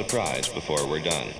surprise before we're done.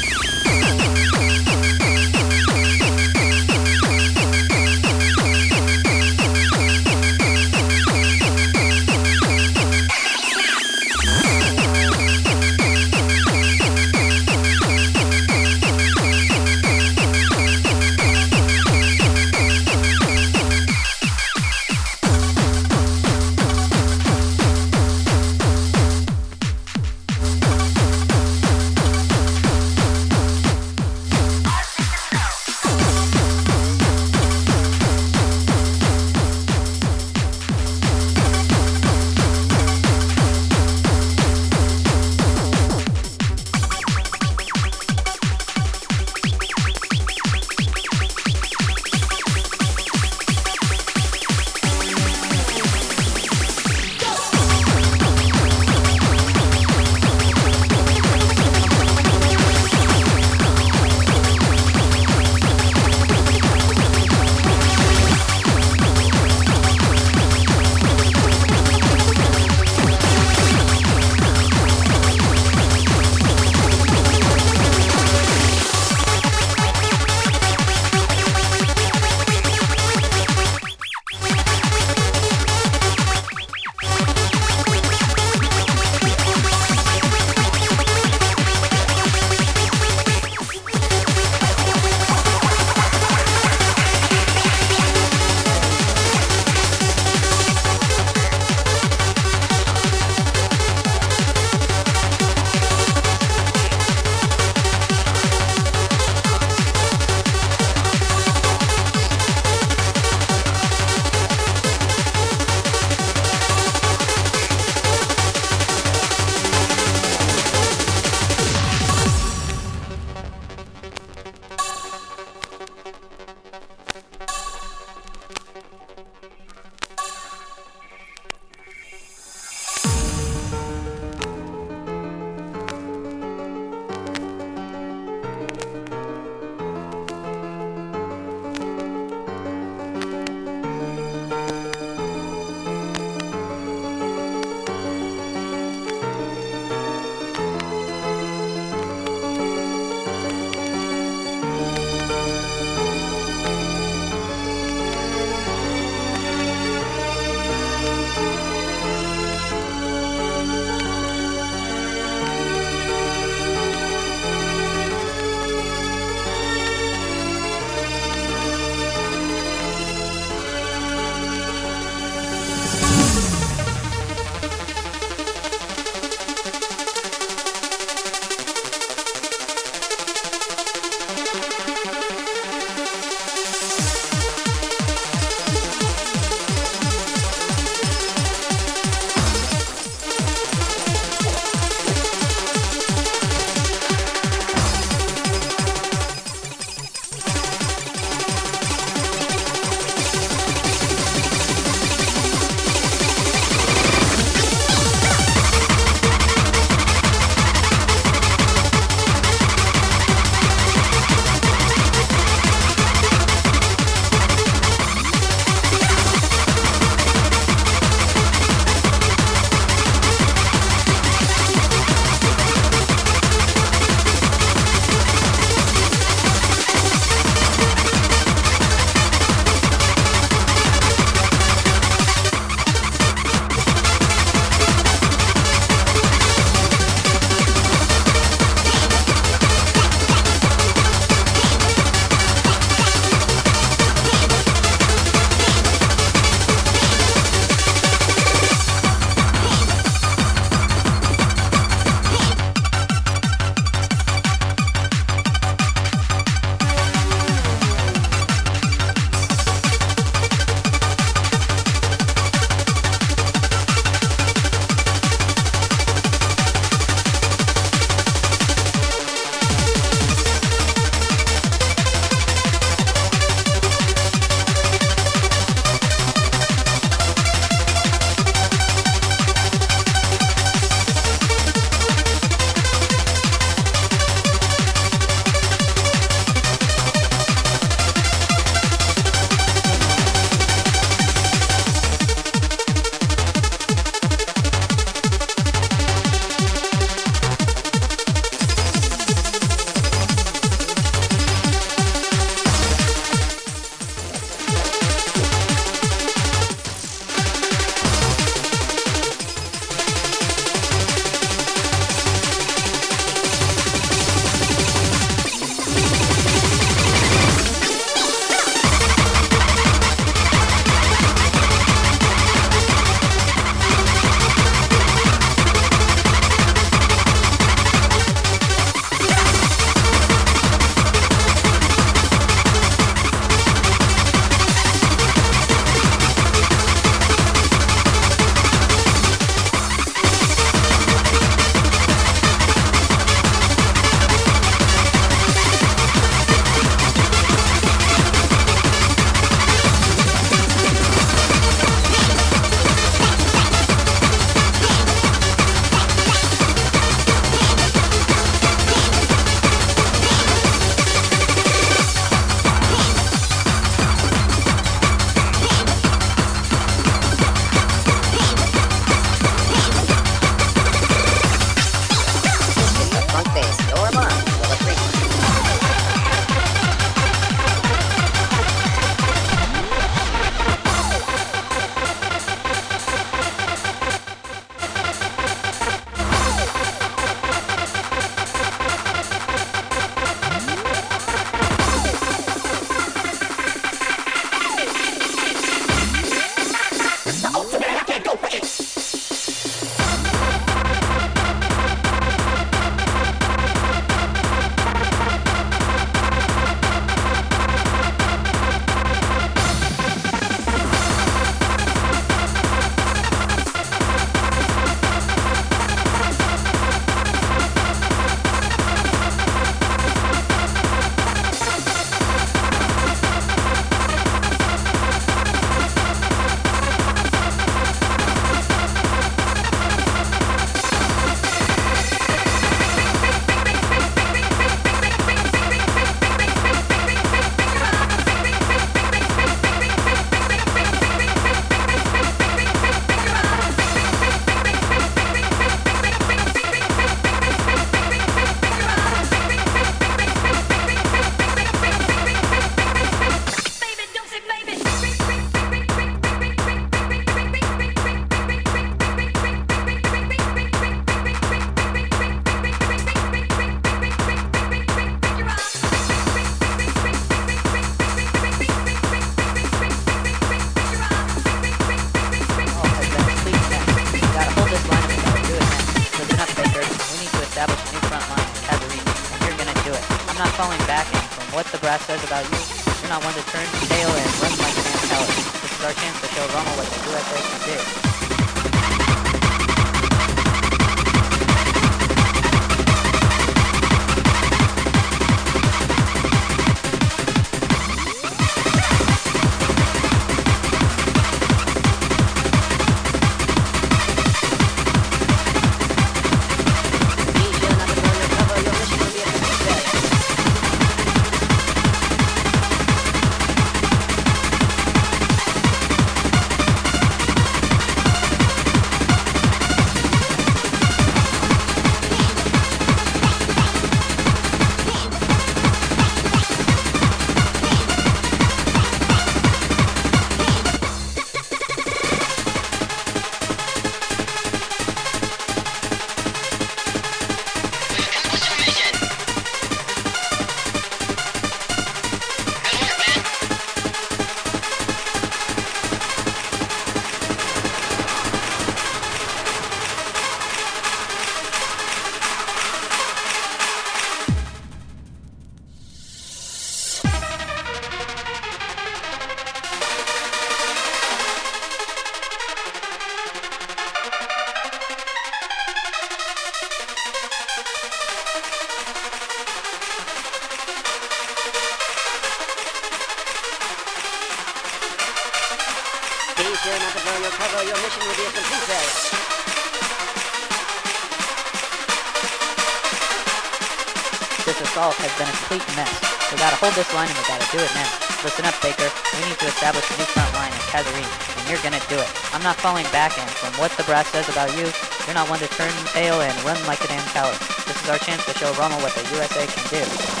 Hold this line and we gotta do it now. Listen up, Baker. We need to establish a new front line in Kasserine, and you're gonna do it. I'm not falling back in from what the brass says about you. You're not one to turn tail and run like a damn coward. This is our chance to show Rommel what the USA can do.